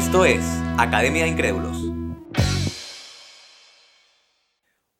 Esto es Academia de Incrédulos.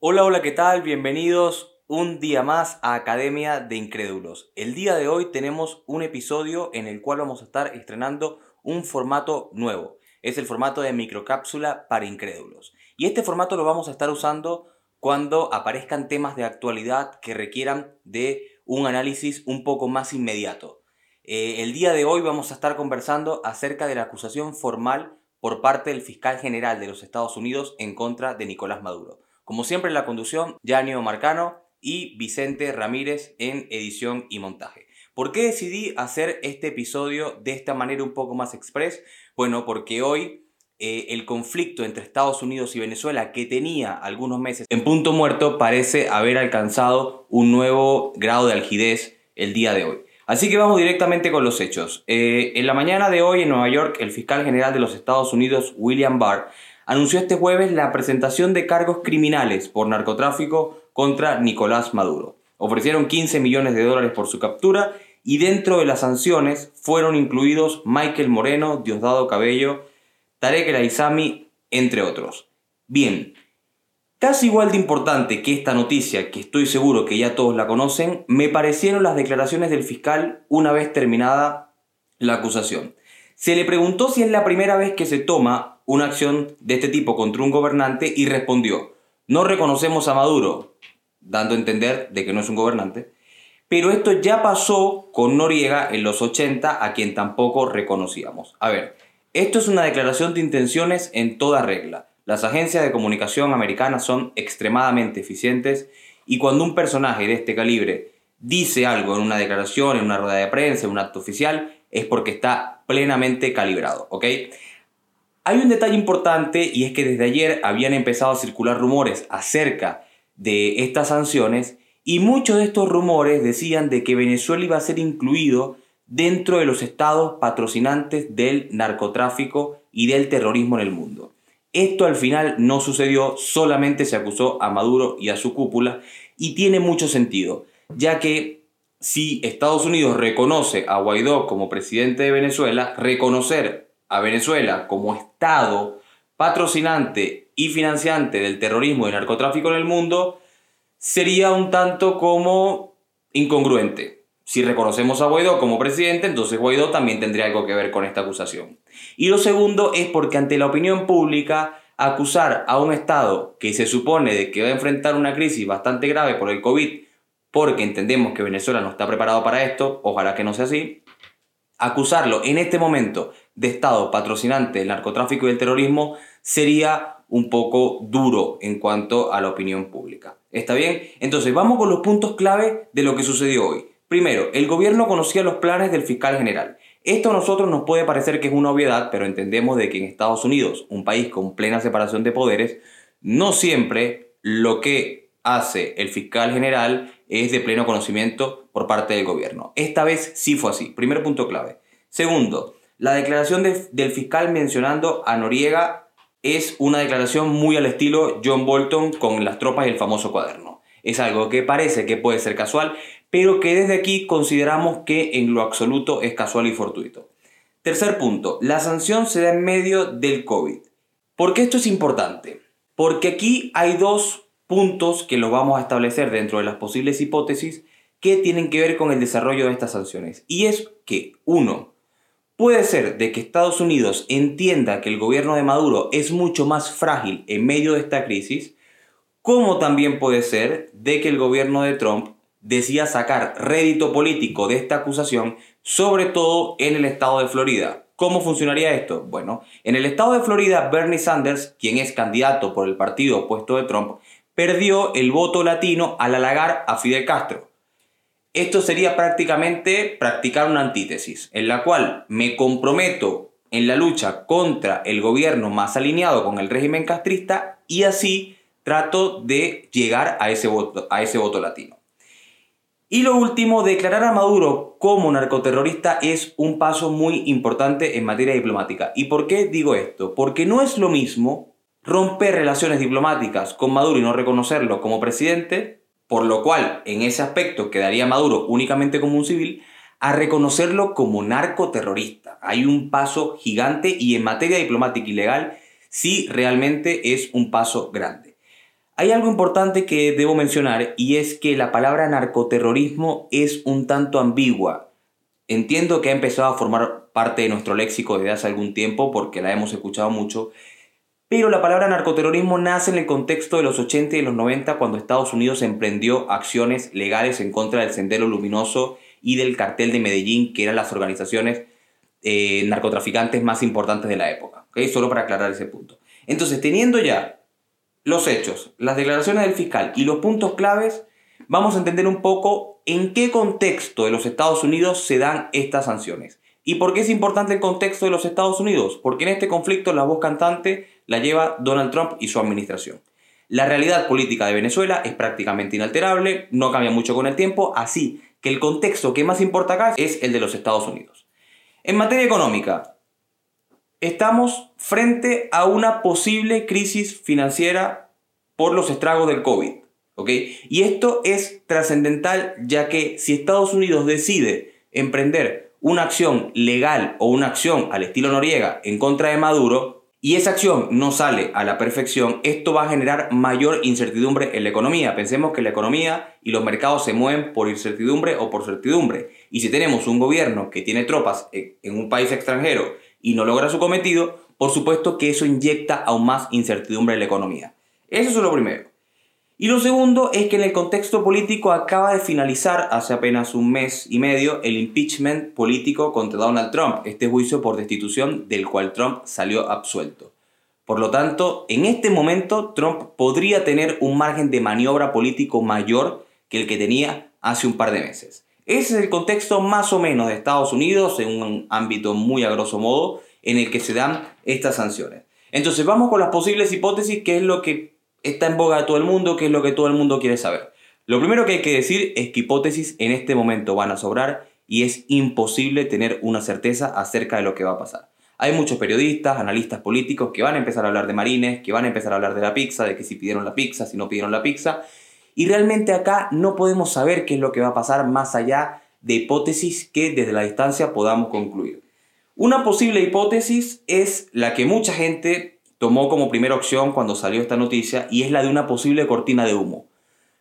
Hola, hola, ¿qué tal? Bienvenidos un día más a Academia de Incrédulos. El día de hoy tenemos un episodio en el cual vamos a estar estrenando un formato nuevo. Es el formato de microcápsula para incrédulos. Y este formato lo vamos a estar usando cuando aparezcan temas de actualidad que requieran de un análisis un poco más inmediato. Eh, el día de hoy vamos a estar conversando acerca de la acusación formal por parte del fiscal general de los Estados Unidos en contra de Nicolás Maduro. Como siempre en la conducción, Yanio Marcano y Vicente Ramírez en edición y montaje. ¿Por qué decidí hacer este episodio de esta manera un poco más express? Bueno, porque hoy eh, el conflicto entre Estados Unidos y Venezuela, que tenía algunos meses en punto muerto, parece haber alcanzado un nuevo grado de algidez el día de hoy. Así que vamos directamente con los hechos. Eh, en la mañana de hoy en Nueva York, el fiscal general de los Estados Unidos, William Barr, anunció este jueves la presentación de cargos criminales por narcotráfico contra Nicolás Maduro. Ofrecieron 15 millones de dólares por su captura y dentro de las sanciones fueron incluidos Michael Moreno, Diosdado Cabello, Tarek El Aizami, entre otros. Bien, casi igual de importante que esta noticia, que estoy seguro que ya todos la conocen, me parecieron las declaraciones del fiscal una vez terminada la acusación. Se le preguntó si es la primera vez que se toma una acción de este tipo contra un gobernante y respondió, no reconocemos a Maduro, dando a entender de que no es un gobernante, pero esto ya pasó con Noriega en los 80, a quien tampoco reconocíamos. A ver, esto es una declaración de intenciones en toda regla. Las agencias de comunicación americanas son extremadamente eficientes y cuando un personaje de este calibre dice algo en una declaración, en una rueda de prensa, en un acto oficial, es porque está plenamente calibrado, ¿ok? Hay un detalle importante y es que desde ayer habían empezado a circular rumores acerca de estas sanciones y muchos de estos rumores decían de que Venezuela iba a ser incluido dentro de los estados patrocinantes del narcotráfico y del terrorismo en el mundo. Esto al final no sucedió, solamente se acusó a Maduro y a su cúpula y tiene mucho sentido, ya que si Estados Unidos reconoce a Guaidó como presidente de Venezuela, reconocer a Venezuela como Estado patrocinante y financiante del terrorismo y narcotráfico en el mundo sería un tanto como incongruente. Si reconocemos a Guaidó como presidente, entonces Guaidó también tendría algo que ver con esta acusación. Y lo segundo es porque ante la opinión pública, acusar a un Estado que se supone de que va a enfrentar una crisis bastante grave por el COVID, porque entendemos que Venezuela no está preparado para esto, ojalá que no sea así, acusarlo en este momento de Estado patrocinante del narcotráfico y del terrorismo sería un poco duro en cuanto a la opinión pública. ¿Está bien? Entonces vamos con los puntos clave de lo que sucedió hoy. Primero, el gobierno conocía los planes del fiscal general. Esto a nosotros nos puede parecer que es una obviedad, pero entendemos de que en Estados Unidos, un país con plena separación de poderes, no siempre lo que hace el fiscal general es de pleno conocimiento por parte del gobierno. Esta vez sí fue así. Primer punto clave. Segundo, la declaración del fiscal mencionando a Noriega es una declaración muy al estilo John Bolton con las tropas y el famoso cuaderno. Es algo que parece que puede ser casual, pero que desde aquí consideramos que en lo absoluto es casual y fortuito. Tercer punto, la sanción se da en medio del COVID. ¿Por qué esto es importante? Porque aquí hay dos puntos que los vamos a establecer dentro de las posibles hipótesis que tienen que ver con el desarrollo de estas sanciones. Y es que, uno, puede ser de que Estados Unidos entienda que el gobierno de Maduro es mucho más frágil en medio de esta crisis, como también puede ser de que el gobierno de Trump decía sacar rédito político de esta acusación, sobre todo en el estado de Florida. ¿Cómo funcionaría esto? Bueno, en el estado de Florida, Bernie Sanders, quien es candidato por el partido opuesto de Trump, perdió el voto latino al halagar a Fidel Castro. Esto sería prácticamente practicar una antítesis, en la cual me comprometo en la lucha contra el gobierno más alineado con el régimen castrista y así trato de llegar a ese voto, a ese voto latino. Y lo último, declarar a Maduro como narcoterrorista es un paso muy importante en materia diplomática. ¿Y por qué digo esto? Porque no es lo mismo romper relaciones diplomáticas con Maduro y no reconocerlo como presidente, por lo cual en ese aspecto quedaría Maduro únicamente como un civil, a reconocerlo como narcoterrorista. Hay un paso gigante y en materia diplomática y legal sí realmente es un paso grande. Hay algo importante que debo mencionar y es que la palabra narcoterrorismo es un tanto ambigua. Entiendo que ha empezado a formar parte de nuestro léxico desde hace algún tiempo porque la hemos escuchado mucho, pero la palabra narcoterrorismo nace en el contexto de los 80 y los 90 cuando Estados Unidos emprendió acciones legales en contra del Sendero Luminoso y del cartel de Medellín, que eran las organizaciones eh, narcotraficantes más importantes de la época. Solo para aclarar ese punto. Entonces, teniendo ya los hechos, las declaraciones del fiscal y los puntos claves, vamos a entender un poco en qué contexto de los Estados Unidos se dan estas sanciones. ¿Y por qué es importante el contexto de los Estados Unidos? Porque en este conflicto la voz cantante la lleva Donald Trump y su administración. La realidad política de Venezuela es prácticamente inalterable, no cambia mucho con el tiempo, así que el contexto que más importa acá es el de los Estados Unidos. En materia económica, estamos frente a una posible crisis financiera por los estragos del COVID. Y esto es trascendental ya que si Estados Unidos decide emprender una acción legal o una acción al estilo Noriega en contra de Maduro, y esa acción no sale a la perfección, esto va a generar mayor incertidumbre en la economía. Pensemos que la economía y los mercados se mueven por incertidumbre o por certidumbre. Y si tenemos un gobierno que tiene tropas en un país extranjero y no logra su cometido, por supuesto que eso inyecta aún más incertidumbre en la economía. Eso es lo primero. Y lo segundo es que en el contexto político acaba de finalizar hace apenas un mes y medio el impeachment político contra Donald Trump, este juicio por destitución del cual Trump salió absuelto. Por lo tanto, en este momento Trump podría tener un margen de maniobra político mayor que el que tenía hace un par de meses. Ese es el contexto más o menos de Estados Unidos en un ámbito muy a grosso modo en el que se dan estas sanciones. Entonces vamos con las posibles hipótesis, que es lo que está en boga de todo el mundo, que es lo que todo el mundo quiere saber. Lo primero que hay que decir es que hipótesis en este momento van a sobrar y es imposible tener una certeza acerca de lo que va a pasar. Hay muchos periodistas, analistas políticos que van a empezar a hablar de marines, que van a empezar a hablar de la pizza, de que si pidieron la pizza, si no pidieron la pizza. Y realmente acá no podemos saber qué es lo que va a pasar más allá de hipótesis que desde la distancia podamos concluir. Una posible hipótesis es la que mucha gente tomó como primera opción cuando salió esta noticia y es la de una posible cortina de humo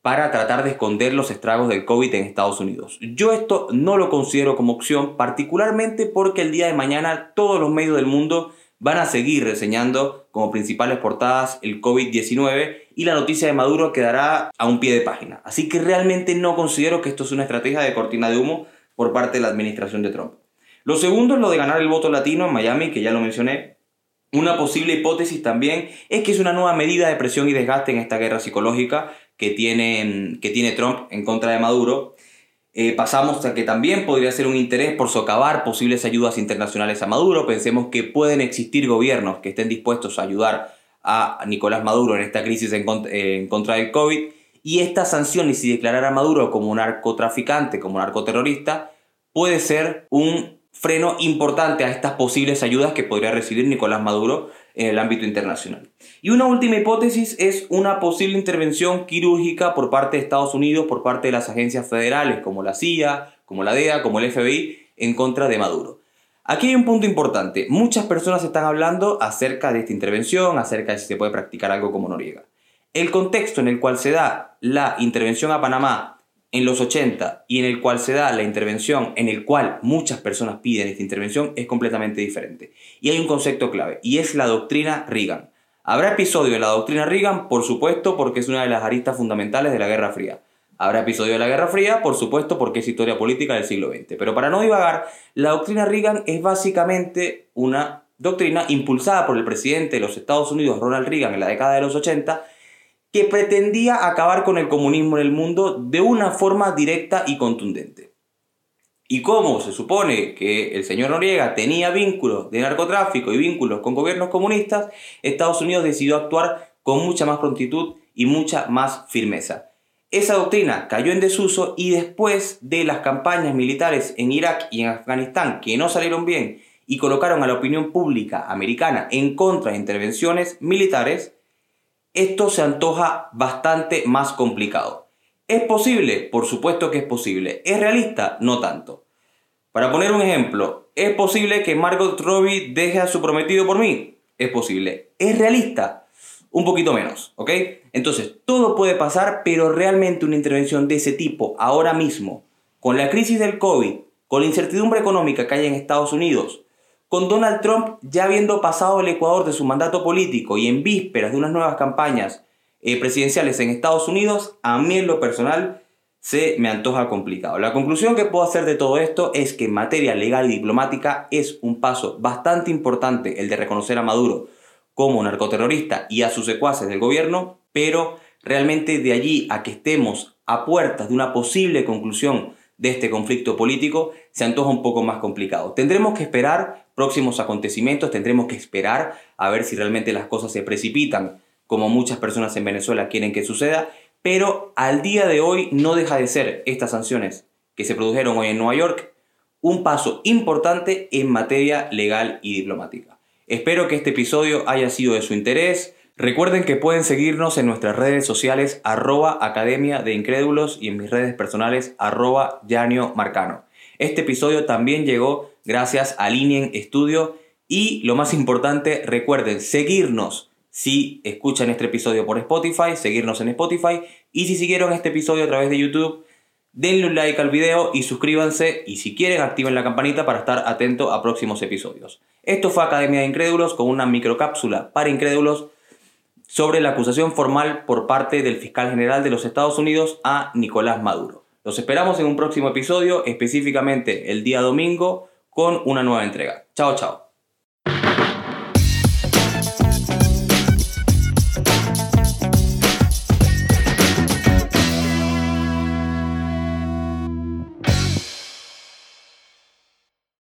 para tratar de esconder los estragos del COVID en Estados Unidos. Yo esto no lo considero como opción, particularmente porque el día de mañana todos los medios del mundo van a seguir reseñando como principales portadas el COVID-19 y la noticia de Maduro quedará a un pie de página. Así que realmente no considero que esto es una estrategia de cortina de humo por parte de la administración de Trump. Lo segundo es lo de ganar el voto latino en Miami, que ya lo mencioné, una posible hipótesis también es que es una nueva medida de presión y desgaste en esta guerra psicológica que tiene, que tiene Trump en contra de Maduro. Eh, pasamos a que también podría ser un interés por socavar posibles ayudas internacionales a Maduro. Pensemos que pueden existir gobiernos que estén dispuestos a ayudar a Nicolás Maduro en esta crisis en, en contra del COVID. Y estas sanciones y declarar a Maduro como un narcotraficante, como un narcoterrorista, puede ser un freno importante a estas posibles ayudas que podría recibir Nicolás Maduro en el ámbito internacional. Y una última hipótesis es una posible intervención quirúrgica por parte de Estados Unidos, por parte de las agencias federales como la CIA, como la DEA, como el FBI, en contra de Maduro. Aquí hay un punto importante. Muchas personas están hablando acerca de esta intervención, acerca de si se puede practicar algo como Noriega. El contexto en el cual se da la intervención a Panamá en los 80 y en el cual se da la intervención, en el cual muchas personas piden esta intervención, es completamente diferente. Y hay un concepto clave, y es la doctrina Reagan. ¿Habrá episodio de la doctrina Reagan? Por supuesto, porque es una de las aristas fundamentales de la Guerra Fría. Habrá episodio de la Guerra Fría, por supuesto, porque es historia política del siglo XX. Pero para no divagar, la doctrina Reagan es básicamente una doctrina impulsada por el presidente de los Estados Unidos, Ronald Reagan, en la década de los 80, que pretendía acabar con el comunismo en el mundo de una forma directa y contundente. Y como se supone que el señor Noriega tenía vínculos de narcotráfico y vínculos con gobiernos comunistas, Estados Unidos decidió actuar con mucha más prontitud y mucha más firmeza. Esa doctrina cayó en desuso y después de las campañas militares en Irak y en Afganistán que no salieron bien y colocaron a la opinión pública americana en contra de intervenciones militares, esto se antoja bastante más complicado. ¿Es posible? Por supuesto que es posible. ¿Es realista? No tanto. Para poner un ejemplo, ¿es posible que Margot Robbie deje a su prometido por mí? Es posible. ¿Es realista? Un poquito menos, ¿ok? Entonces, todo puede pasar, pero realmente una intervención de ese tipo, ahora mismo, con la crisis del COVID, con la incertidumbre económica que hay en Estados Unidos, con Donald Trump ya habiendo pasado el Ecuador de su mandato político y en vísperas de unas nuevas campañas eh, presidenciales en Estados Unidos, a mí en lo personal se me antoja complicado. La conclusión que puedo hacer de todo esto es que en materia legal y diplomática es un paso bastante importante el de reconocer a Maduro como narcoterrorista y a sus secuaces del gobierno, pero realmente de allí a que estemos a puertas de una posible conclusión de este conflicto político se antoja un poco más complicado. Tendremos que esperar próximos acontecimientos, tendremos que esperar a ver si realmente las cosas se precipitan como muchas personas en Venezuela quieren que suceda pero al día de hoy no deja de ser estas sanciones que se produjeron hoy en Nueva York un paso importante en materia legal y diplomática. Espero que este episodio haya sido de su interés. Recuerden que pueden seguirnos en nuestras redes sociales arroba Academia de Incrédulos y en mis redes personales arroba Yanio Marcano. Este episodio también llegó gracias a Linien Studio y lo más importante, recuerden seguirnos si escuchan este episodio por Spotify, seguirnos en Spotify. Y si siguieron este episodio a través de YouTube, denle un like al video y suscríbanse. Y si quieren, activen la campanita para estar atento a próximos episodios. Esto fue Academia de Incrédulos con una microcápsula para incrédulos sobre la acusación formal por parte del fiscal general de los Estados Unidos a Nicolás Maduro. Los esperamos en un próximo episodio, específicamente el día domingo, con una nueva entrega. Chao, chao.